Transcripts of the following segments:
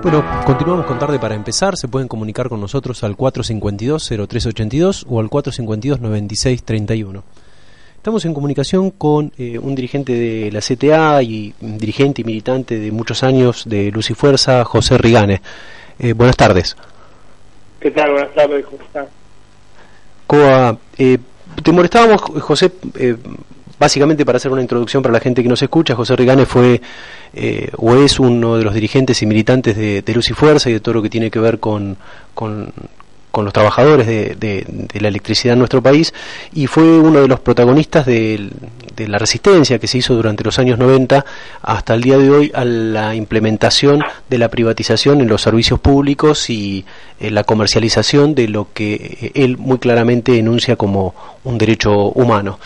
Bueno, continuamos con tarde para empezar. Se pueden comunicar con nosotros al 452-0382 o al 452-9631. Estamos en comunicación con eh, un dirigente de la CTA y dirigente y militante de muchos años de Luz y Fuerza, José Rigane. Eh, buenas tardes. ¿Qué tal? Buenas tardes, ¿cómo estás? Coa, eh, te molestábamos, José, eh, básicamente para hacer una introducción para la gente que nos escucha, José Rigane fue eh, o es uno de los dirigentes y militantes de, de, Luz y Fuerza y de todo lo que tiene que ver con, los trabajadores de, la electricidad en nuestro país y fue uno de los protagonistas de, la resistencia que se hizo durante los años 90 hasta el día de hoy a la implementación de la privatización en los servicios públicos y eh, la comercialización de lo que él muy claramente enuncia como un derecho humano.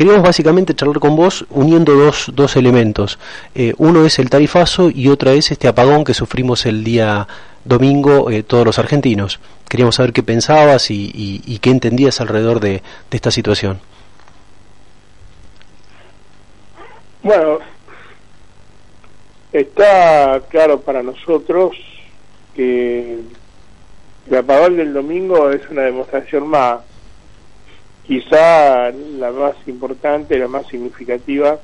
Queríamos básicamente charlar con vos uniendo dos, dos elementos. Eh, uno es el tarifazo y otra es este apagón que sufrimos el día domingo eh, todos los argentinos. Queríamos saber qué pensabas y, qué entendías alrededor de, de, esta situación. Bueno, está claro para nosotros que el apagón del domingo es una demostración más quizá la más importante, la más significativa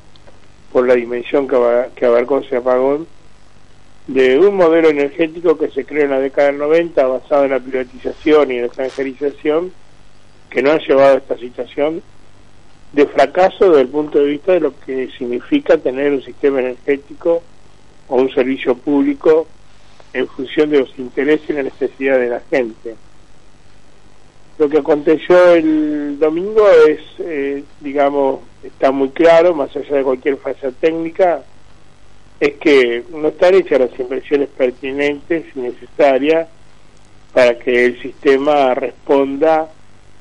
por la dimensión que, abarcó ese apagón, de un modelo energético que se creó en la década del 90 basado en la privatización y la extranjerización, que no ha llevado a esta situación de fracaso desde el punto de vista de lo que significa tener un sistema energético o un servicio público en función de los intereses y la necesidad de la gente lo que aconteció el domingo es, eh, digamos, está muy claro, más allá de cualquier falla técnica, es que no están hechas las inversiones pertinentes y necesarias para que el sistema responda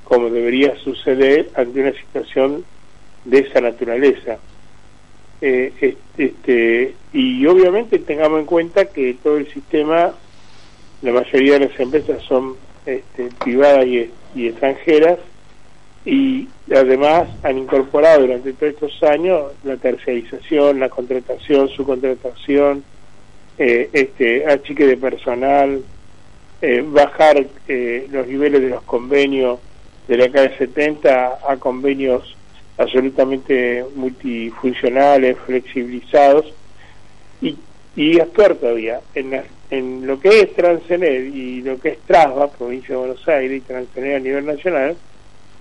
como debería suceder ante una situación de esa naturaleza. Eh, este, y obviamente tengamos en cuenta que todo el sistema, la mayoría de las empresas son este, privadas y y extranjeras y además han incorporado durante todos estos años la tercerización, la contratación, su contratación, eh, este achique de personal, eh, bajar eh, los niveles de los convenios de la de 70 a convenios absolutamente multifuncionales, flexibilizados y, y actuar todavía en las en lo que es Transener y lo que es Trasva, provincia de Buenos Aires, y Transener a nivel nacional,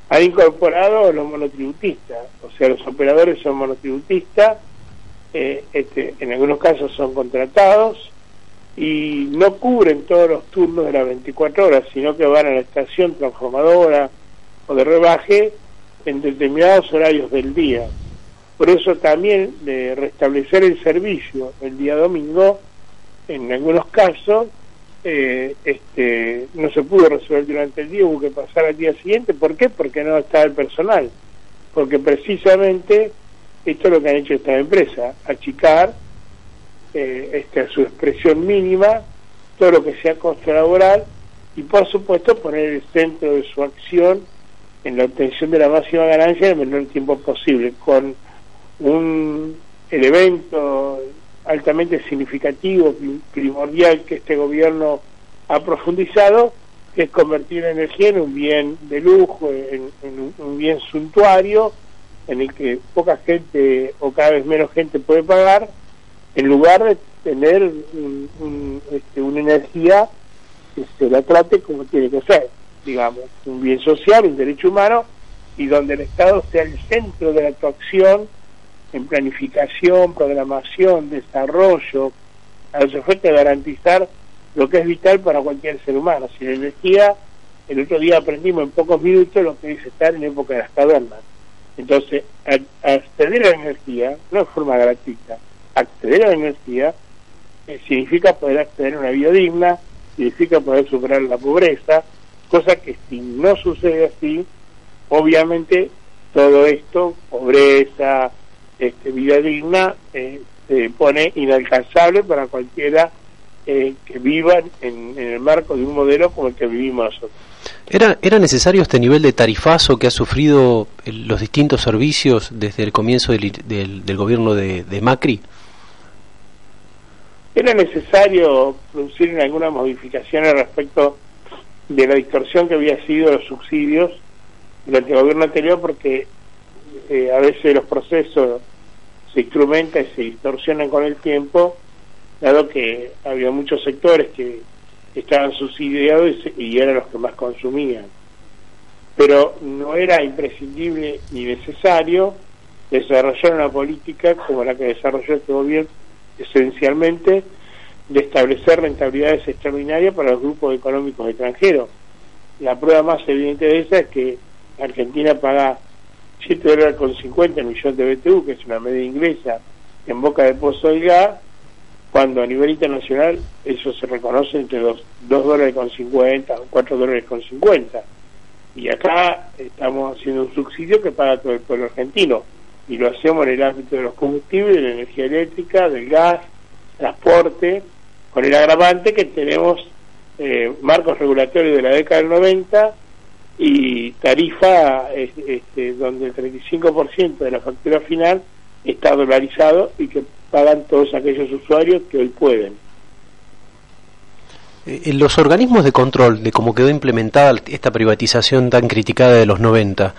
han incorporado los monotributistas, o sea, los operadores son monotributistas, eh, este, en algunos casos son contratados y no cubren todos los turnos de las 24 horas, sino que van a la estación transformadora o de rebaje en determinados horarios del día. Por eso también de restablecer el servicio el día domingo en algunos casos eh, este, no se pudo resolver durante el día, hubo que pasar al día siguiente. ¿Por qué? Porque no estaba el personal. Porque precisamente esto es lo que han hecho estas empresas, achicar eh, este, su expresión mínima todo lo que sea costo laboral y por supuesto poner el centro de su acción en la obtención de la máxima ganancia en el menor tiempo posible, con un elemento altamente significativo, primordial que este gobierno ha profundizado, que es convertir la energía en un bien de lujo, en, un bien suntuario, en el que poca gente o cada vez menos gente puede pagar, en lugar de tener un, este, una energía que se la trate como tiene que ser, digamos, un bien social, un derecho humano, y donde el Estado sea el centro de la actuación en planificación, programación, desarrollo, a los efectos de garantizar lo que es vital para cualquier ser humano. Si la energía, el otro día aprendimos en pocos minutos lo que es estar en época de las cavernas. Entonces, acceder a la energía no es forma gratuita. Acceder a la energía eh, significa poder acceder a una vida digna, significa poder superar la pobreza, cosa que si no sucede así, obviamente todo esto, pobreza, este, vida digna, eh, se pone inalcanzable para cualquiera eh, que viva en, el marco de un modelo como el que vivimos nosotros. ¿Era, ¿Era necesario este nivel de tarifazo que ha sufrido los distintos servicios desde el comienzo del, del, gobierno de, Macri? Era necesario producir algunas modificaciones respecto de la distorsión que había sido los subsidios durante el gobierno anterior porque eh, a veces los procesos se instrumentan y se distorsionan con el tiempo, dado que había muchos sectores que estaban subsidiados y, eran los que más consumían. Pero no era imprescindible ni necesario desarrollar una política como la que desarrolló este gobierno, esencialmente de establecer rentabilidades extraordinarias para los grupos económicos extranjeros. La prueba más evidente de esa es que Argentina paga 7 dólares con 50 millones de BTU, que es una media inglesa, en boca de pozo de gas, cuando a nivel internacional eso se reconoce entre los 2 dólares con 50 o 4 dólares con 50. Y acá estamos haciendo un subsidio que paga todo el pueblo argentino. Y lo hacemos en el ámbito de los combustibles, de la energía eléctrica, del gas, transporte, con el agravante que tenemos eh, marcos regulatorios de la década del 90 y tarifa este, donde el 35% de la factura final está dolarizado y que pagan todos aquellos usuarios que hoy pueden. Eh, los organismos de control de cómo quedó implementada esta privatización tan criticada de los 90,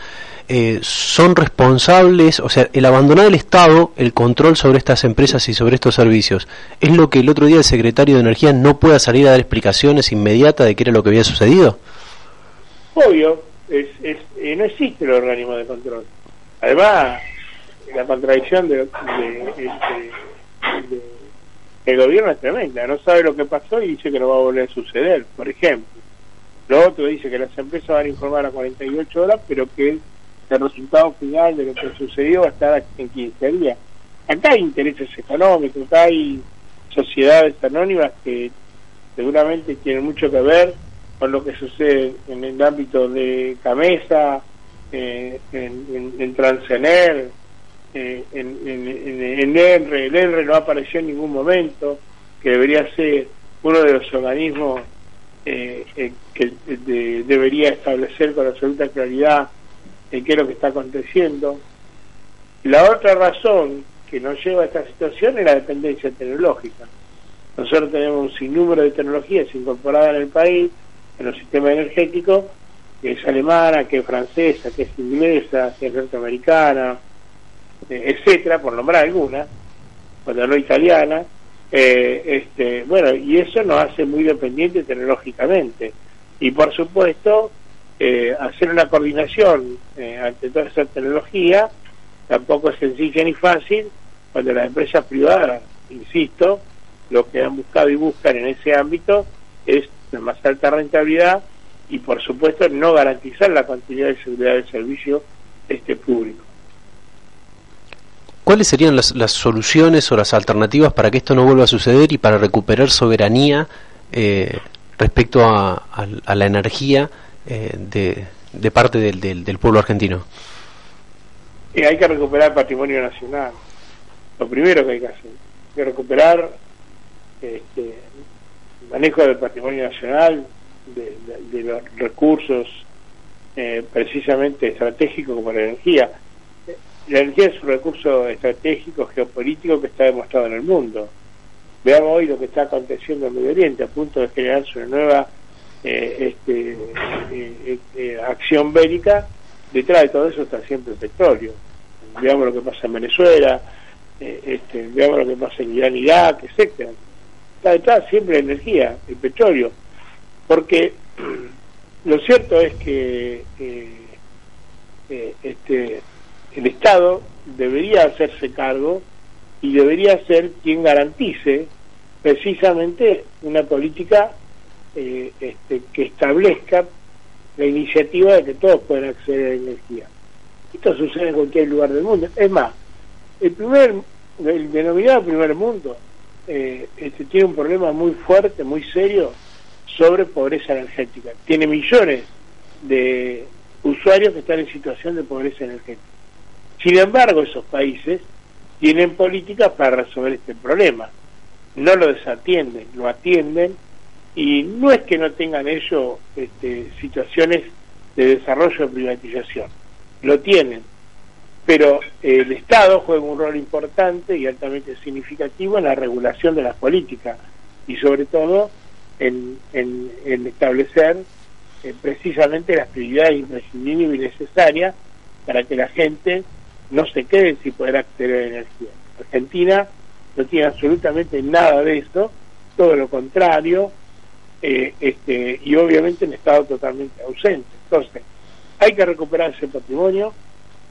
eh, son responsables, o sea, el abandonar el Estado, el control sobre estas empresas y sobre estos servicios, es lo que el otro día el secretario de Energía no pueda salir a dar explicaciones inmediatas de qué era lo que había sucedido? Obvio, es, es, no existe el organismo de control. Además, la contradicción de, el gobierno es tremenda, no sabe lo que pasó y dice que no va a volver a suceder, por ejemplo. Lo otro dice que las empresas van a informar a 48 horas, pero que el resultado final de lo que sucedió va a estar en 15 días. Acá hay intereses económicos, acá hay sociedades anónimas que seguramente tienen mucho que ver con lo que sucede en el ámbito de Camesa, eh, en, en, Transener, eh, en, en, ENRE. El ENRE no apareció en ningún momento, que debería ser uno de los organismos eh, que debería establecer con absoluta claridad qué es lo que está aconteciendo. La otra razón que nos lleva a esta situación es la dependencia tecnológica. Nosotros tenemos un sinnúmero de tecnologías incorporadas en el país, en los sistemas energéticos, que es alemana, que es francesa, que es inglesa, que es norteamericana, eh, etcétera, por nombrar alguna, cuando no italiana, eh, este, bueno, y eso nos hace muy dependientes tecnológicamente. Y por supuesto, eh, hacer una coordinación ante toda esa tecnología tampoco es sencilla ni fácil cuando las empresas privadas, insisto, lo que han buscado y buscan en ese ámbito es de más alta rentabilidad y por supuesto no garantizar la continuidad de seguridad del servicio este público. ¿Cuáles serían las, soluciones o las alternativas para que esto no vuelva a suceder y para recuperar soberanía eh, respecto a, la energía eh, de, parte del, del, pueblo argentino? hay que recuperar el patrimonio nacional. Lo primero que hay que hacer, hay que recuperar este, manejo del patrimonio nacional, de, los recursos eh, precisamente estratégicos como la energía. La energía es un recurso estratégico, geopolítico que está demostrado en el mundo. Veamos hoy lo que está aconteciendo en Medio Oriente, a punto de generarse una nueva eh, este, eh, acción bélica. Detrás de todo eso está siempre el petróleo. Veamos lo que pasa en Venezuela, este, veamos lo que pasa en Irán, Irak, etcétera está detrás siempre la energía, el petróleo, porque lo cierto es que eh, eh, este, el Estado debería hacerse cargo y debería ser quien garantice precisamente una política eh, este, que establezca la iniciativa de que todos puedan acceder a la energía. Esto sucede en cualquier lugar del mundo. Es más, el primer, el denominado primer mundo, eh, este, tiene un problema muy fuerte, muy serio sobre pobreza energética. Tiene millones de usuarios que están en situación de pobreza energética. Sin embargo, esos países tienen políticas para resolver este problema. No lo desatienden, lo atienden y no es que no tengan ellos este, situaciones de desarrollo o privatización, lo tienen, pero el Estado juega un rol importante y altamente significativo en la regulación de las políticas y sobre todo en, establecer eh, precisamente las prioridades imprescindibles y necesarias para que la gente no se quede sin poder acceder a energía. Argentina no tiene absolutamente nada de eso, todo lo contrario, eh, este, y obviamente un Estado totalmente ausente. Entonces, hay que recuperar ese patrimonio.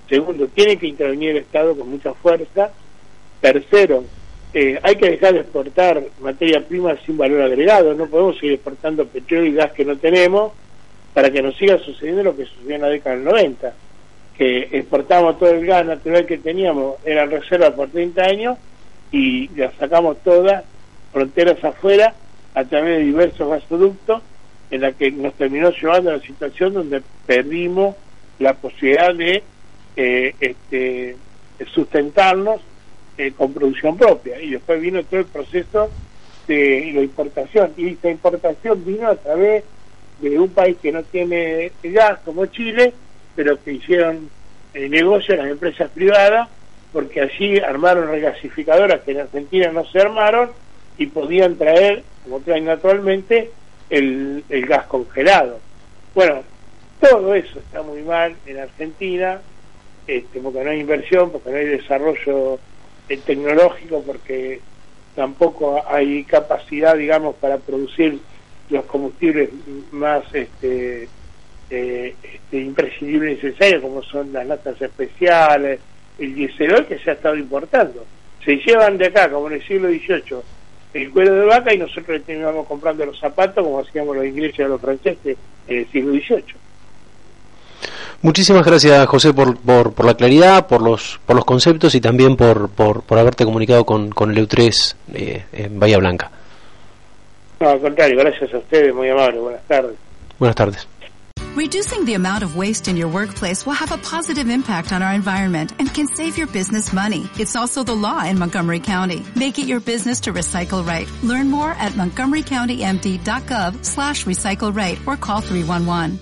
Segundo, tiene que intervenir el Estado con mucha fuerza. Tercero, eh, hay que dejar de exportar materia prima sin valor agregado. No podemos seguir exportando petróleo y gas que no tenemos para que nos siga sucediendo lo que sucedió en la década del 90, que exportamos todo el gas natural que teníamos, eran reservas por 30 años, y la sacamos todas, fronteras afuera, a través de diversos gasoductos, en la que nos terminó llevando a la situación donde perdimos la posibilidad de eh, este, sustentarnos eh, con producción propia. Y después vino todo el proceso de la importación. Y esta importación vino a través de un país que no tiene gas como Chile, pero que hicieron eh, negocio las empresas privadas, porque allí armaron regasificadoras que en Argentina no se armaron y podían traer, como traen naturalmente, el, gas congelado. Bueno, todo eso está muy mal en Argentina, este, porque no hay inversión, porque no hay desarrollo eh, tecnológico, porque tampoco hay capacidad, digamos, para producir los combustibles más este, eh, este, imprescindibles y necesarios, como son las latas especiales, el dieselol que se ha estado importando. Se llevan de acá, como en el siglo XVIII, el cuero de vaca y nosotros terminamos comprando los zapatos como hacíamos los ingleses o los franceses en el siglo XVIII. Muchísimas gracias, José, por, por, por, la claridad, por los, por los conceptos y también por, por, por haberte comunicado con, con el EU3 eh, en Bahía Blanca. No, al contrario, gracias a ustedes, muy amable. Buenas tardes. Buenas tardes. Reducing the amount of waste in your workplace will have a positive impact on our environment and can save your business money. It's also the law in Montgomery County. Make it your business to recycle right. Learn more at montgomerycountymd.gov slash recycle right or call 311.